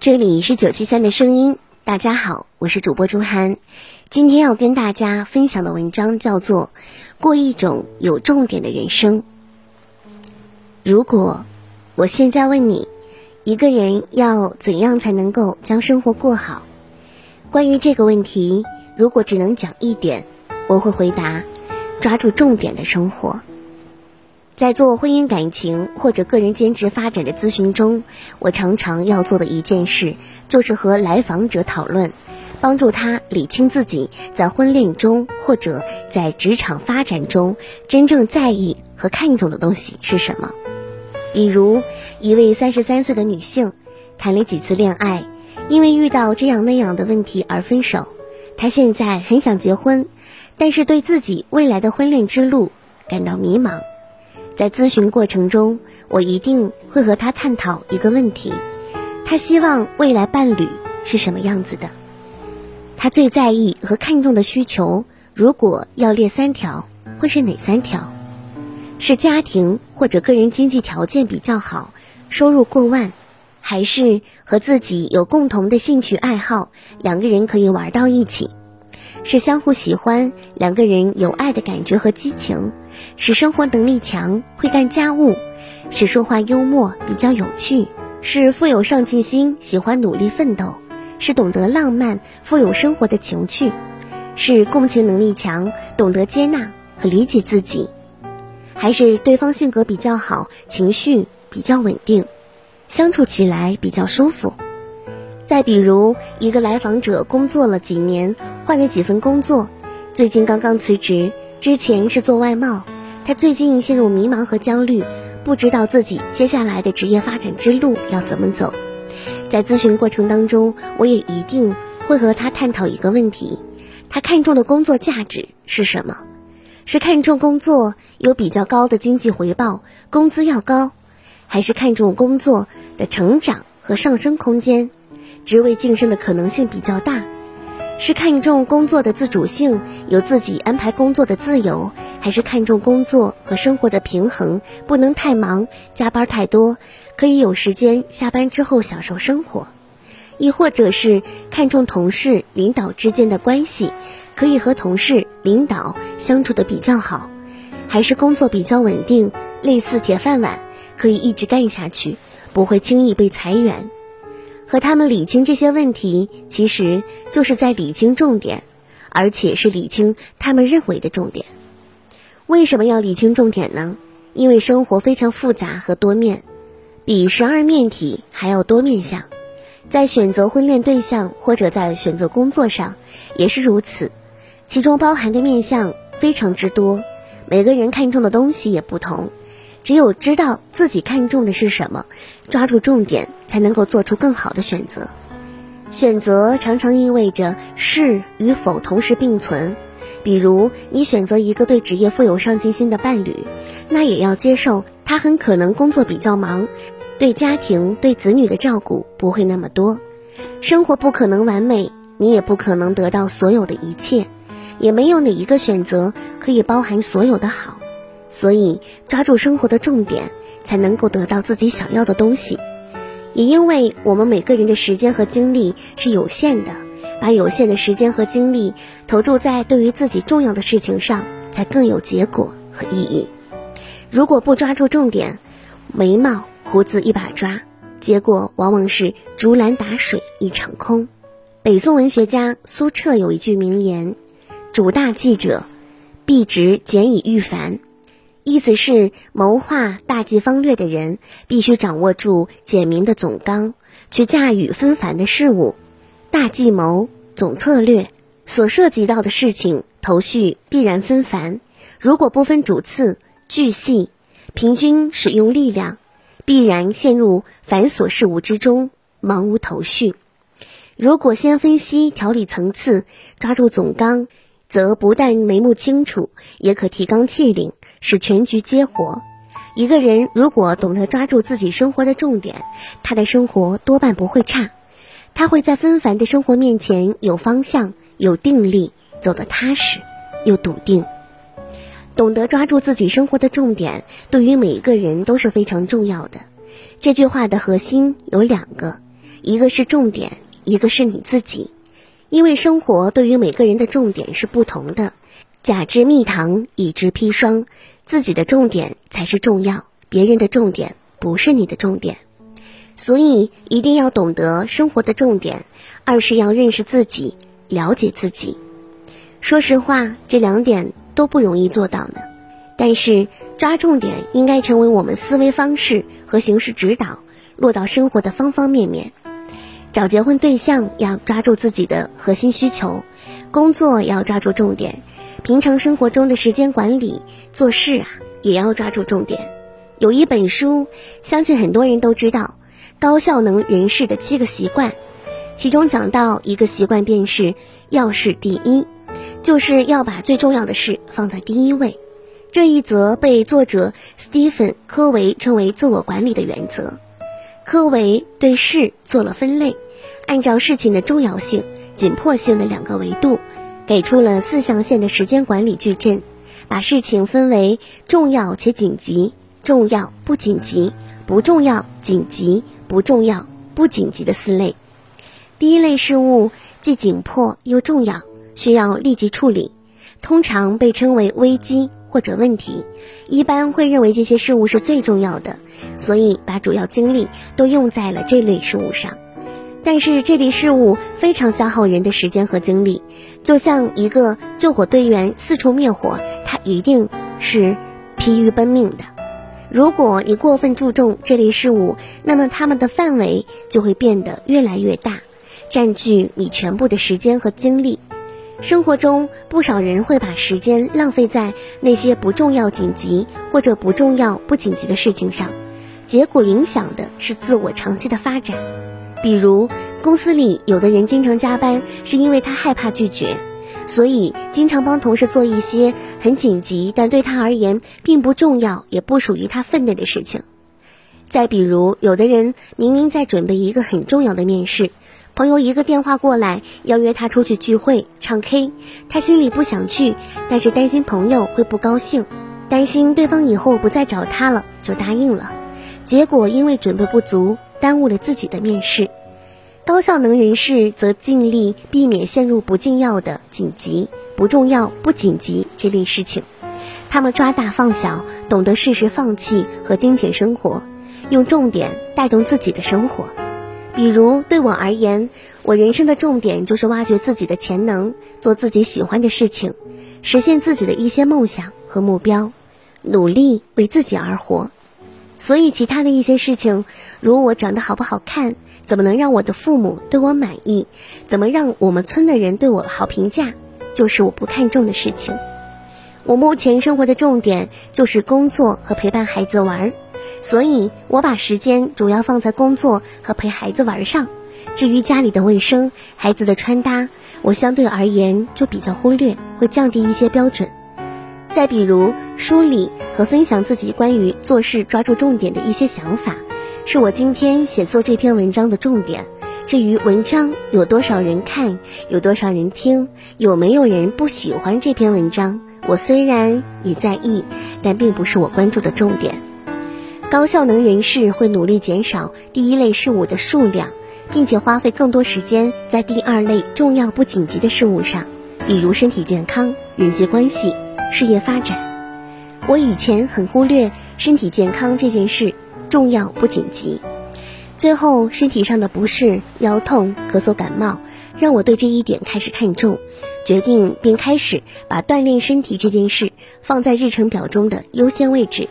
这里是九七三的声音，大家好，我是主播朱涵。今天要跟大家分享的文章叫做《过一种有重点的人生》。如果我现在问你，一个人要怎样才能够将生活过好？关于这个问题，如果只能讲一点，我会回答：抓住重点的生活。在做婚姻感情或者个人兼职发展的咨询中，我常常要做的一件事，就是和来访者讨论，帮助他理清自己在婚恋中或者在职场发展中真正在意和看重的东西是什么。比如，一位三十三岁的女性，谈了几次恋爱，因为遇到这样那样的问题而分手。她现在很想结婚，但是对自己未来的婚恋之路感到迷茫。在咨询过程中，我一定会和他探讨一个问题：他希望未来伴侣是什么样子的？他最在意和看重的需求，如果要列三条，会是哪三条？是家庭或者个人经济条件比较好，收入过万，还是和自己有共同的兴趣爱好，两个人可以玩到一起？是相互喜欢，两个人有爱的感觉和激情，是生活能力强，会干家务，是说话幽默，比较有趣，是富有上进心，喜欢努力奋斗，是懂得浪漫，富有生活的情趣，是共情能力强，懂得接纳和理解自己，还是对方性格比较好，情绪比较稳定，相处起来比较舒服。再比如，一个来访者工作了几年，换了几份工作，最近刚刚辞职，之前是做外贸。他最近陷入迷茫和焦虑，不知道自己接下来的职业发展之路要怎么走。在咨询过程当中，我也一定会和他探讨一个问题：他看重的工作价值是什么？是看重工作有比较高的经济回报，工资要高，还是看重工作的成长和上升空间？职位晋升的可能性比较大，是看重工作的自主性，有自己安排工作的自由，还是看重工作和生活的平衡，不能太忙，加班太多，可以有时间下班之后享受生活，亦或者是看重同事、领导之间的关系，可以和同事、领导相处的比较好，还是工作比较稳定，类似铁饭碗，可以一直干下去，不会轻易被裁员。和他们理清这些问题，其实就是在理清重点，而且是理清他们认为的重点。为什么要理清重点呢？因为生活非常复杂和多面，比十二面体还要多面相。在选择婚恋对象或者在选择工作上，也是如此，其中包含的面相非常之多，每个人看重的东西也不同。只有知道自己看重的是什么，抓住重点，才能够做出更好的选择。选择常常意味着是与否同时并存。比如，你选择一个对职业富有上进心的伴侣，那也要接受他很可能工作比较忙，对家庭、对子女的照顾不会那么多，生活不可能完美，你也不可能得到所有的一切，也没有哪一个选择可以包含所有的好。所以，抓住生活的重点，才能够得到自己想要的东西。也因为我们每个人的时间和精力是有限的，把有限的时间和精力投注在对于自己重要的事情上，才更有结果和意义。如果不抓住重点，眉毛胡子一把抓，结果往往是竹篮打水一场空。北宋文学家苏辙有一句名言：“主大计者，必直简以御繁。”意思是谋划大计方略的人，必须掌握住简明的总纲，去驾驭纷繁的事物。大计谋、总策略所涉及到的事情头绪必然纷繁，如果不分主次、巨细，平均使用力量，必然陷入繁琐事务之中，茫无头绪。如果先分析条理层次，抓住总纲，则不但眉目清楚，也可提纲挈领，使全局皆活。一个人如果懂得抓住自己生活的重点，他的生活多半不会差。他会在纷繁的生活面前有方向、有定力，走得踏实又笃定。懂得抓住自己生活的重点，对于每一个人都是非常重要的。这句话的核心有两个，一个是重点。一个是你自己，因为生活对于每个人的重点是不同的。甲之蜜糖，乙之砒霜，自己的重点才是重要，别人的重点不是你的重点。所以一定要懂得生活的重点。二是要认识自己，了解自己。说实话，这两点都不容易做到呢。但是抓重点应该成为我们思维方式和行事指导，落到生活的方方面面。找结婚对象要抓住自己的核心需求，工作要抓住重点，平常生活中的时间管理、做事啊也要抓住重点。有一本书，相信很多人都知道，高效能人士的七个习惯，其中讲到一个习惯便是要事第一，就是要把最重要的事放在第一位。这一则被作者斯蒂芬·科维称为自我管理的原则。科维对事做了分类，按照事情的重要性、紧迫性的两个维度，给出了四象限的时间管理矩阵，把事情分为重要且紧急、重要不紧急、不重要紧急、不重要不紧急的四类。第一类事物既紧迫又重要，需要立即处理，通常被称为危机。或者问题，一般会认为这些事物是最重要的，所以把主要精力都用在了这类事物上。但是这类事物非常消耗人的时间和精力，就像一个救火队员四处灭火，他一定是疲于奔命的。如果你过分注重这类事物，那么它们的范围就会变得越来越大，占据你全部的时间和精力。生活中，不少人会把时间浪费在那些不重要紧急或者不重要不紧急的事情上，结果影响的是自我长期的发展。比如，公司里有的人经常加班，是因为他害怕拒绝，所以经常帮同事做一些很紧急但对他而言并不重要也不属于他分内的事情。再比如，有的人明明在准备一个很重要的面试。朋友一个电话过来，邀约他出去聚会唱 K，他心里不想去，但是担心朋友会不高兴，担心对方以后不再找他了，就答应了。结果因为准备不足，耽误了自己的面试。高效能人士则尽力避免陷入不紧要的紧急、不重要不紧急这类事情，他们抓大放小，懂得适时放弃和金钱生活，用重点带动自己的生活。比如对我而言，我人生的重点就是挖掘自己的潜能，做自己喜欢的事情，实现自己的一些梦想和目标，努力为自己而活。所以，其他的一些事情，如我长得好不好看，怎么能让我的父母对我满意，怎么让我们村的人对我好评价，就是我不看重的事情。我目前生活的重点就是工作和陪伴孩子玩。所以，我把时间主要放在工作和陪孩子玩上。至于家里的卫生、孩子的穿搭，我相对而言就比较忽略，会降低一些标准。再比如，梳理和分享自己关于做事抓住重点的一些想法，是我今天写作这篇文章的重点。至于文章有多少人看，有多少人听，有没有人不喜欢这篇文章，我虽然也在意，但并不是我关注的重点。高效能人士会努力减少第一类事物的数量，并且花费更多时间在第二类重要不紧急的事物上，比如身体健康、人际关系、事业发展。我以前很忽略身体健康这件事，重要不紧急。最后，身体上的不适、腰痛、咳嗽、感冒，让我对这一点开始看重，决定并开始把锻炼身体这件事放在日程表中的优先位置。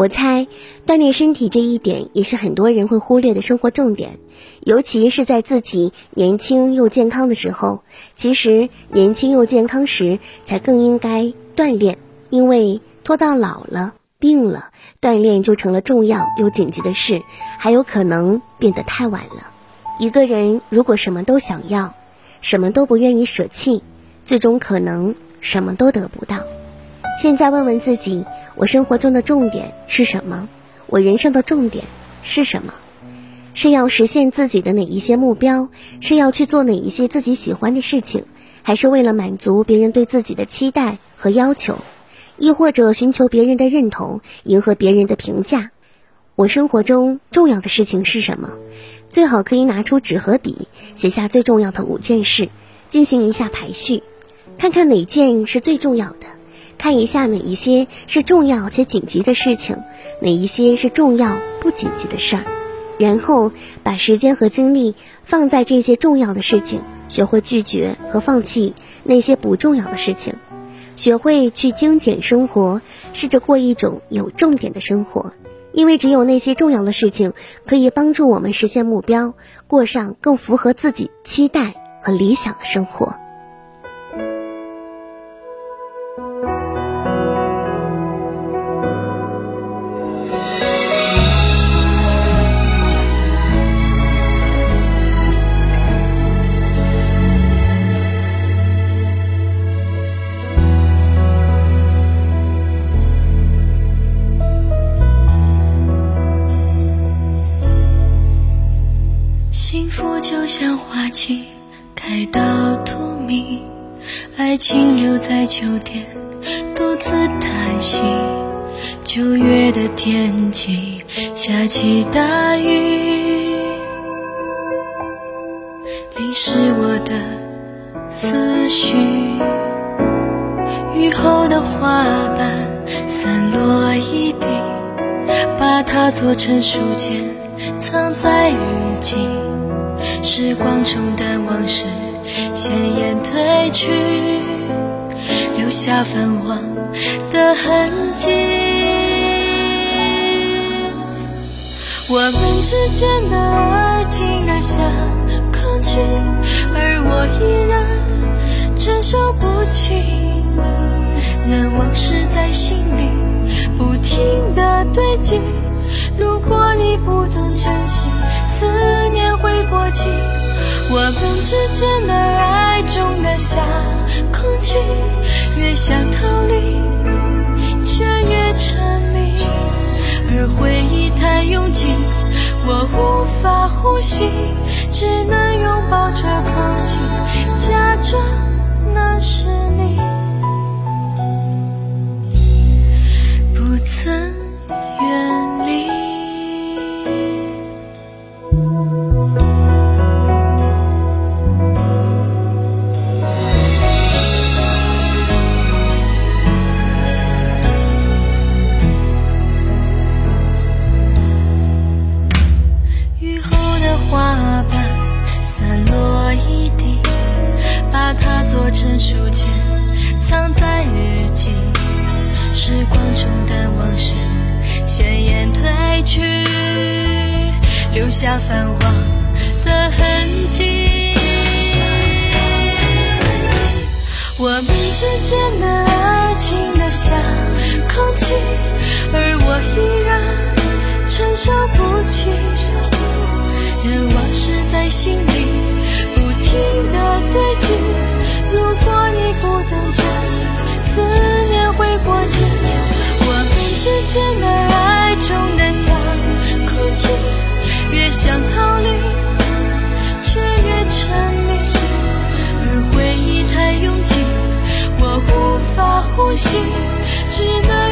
我猜，锻炼身体这一点也是很多人会忽略的生活重点，尤其是在自己年轻又健康的时候。其实，年轻又健康时才更应该锻炼，因为拖到老了。病了，锻炼就成了重要又紧急的事，还有可能变得太晚了。一个人如果什么都想要，什么都不愿意舍弃，最终可能什么都得不到。现在问问自己：我生活中的重点是什么？我人生的重点是什么？是要实现自己的哪一些目标？是要去做哪一些自己喜欢的事情？还是为了满足别人对自己的期待和要求？亦或者寻求别人的认同，迎合别人的评价。我生活中重要的事情是什么？最好可以拿出纸和笔，写下最重要的五件事，进行一下排序，看看哪件是最重要的，看一下哪一些是重要且紧急的事情，哪一些是重要不紧急的事儿，然后把时间和精力放在这些重要的事情，学会拒绝和放弃那些不重要的事情。学会去精简生活，试着过一种有重点的生活，因为只有那些重要的事情可以帮助我们实现目标，过上更符合自己期待和理想的生活。在秋天，独自叹息。九月的天气下起大雨，淋湿我的思绪。雨后的花瓣散落一地，把它做成书签，藏在日记。时光冲淡往事，鲜艳褪去，留下泛黄的痕迹。我们之间的爱静得像空气，而我依然承受不起。任往事在心里不停的堆积。如果你不懂珍惜。思念会过期，我们之间的爱重得像空气，越想逃离，却越沉迷。而回忆太拥挤，我无法呼吸，只能拥抱着空气，假装那是你，书签藏在日记，时光冲淡往事，鲜艳褪去，留下泛黄的痕迹。我们之间的爱情的像空气，而我依然承受不起，任往事在心里。想逃离，却越沉迷。而回忆太拥挤，我无法呼吸，只能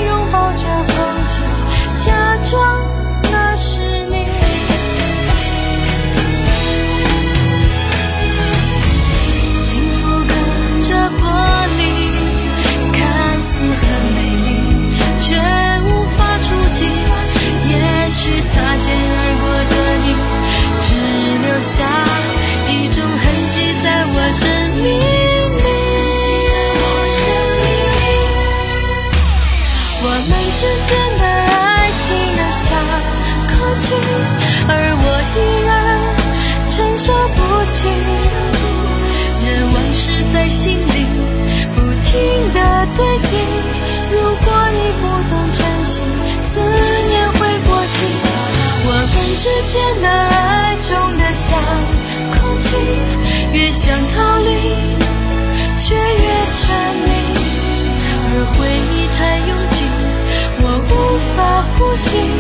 间的爱静得像空气，而我依然承受不起。任往事在心里不停的堆积。如果你不懂珍惜，思念会过期。我们之间的爱重得像空气，越想逃离，却越沉迷。而回忆太拥挤，心。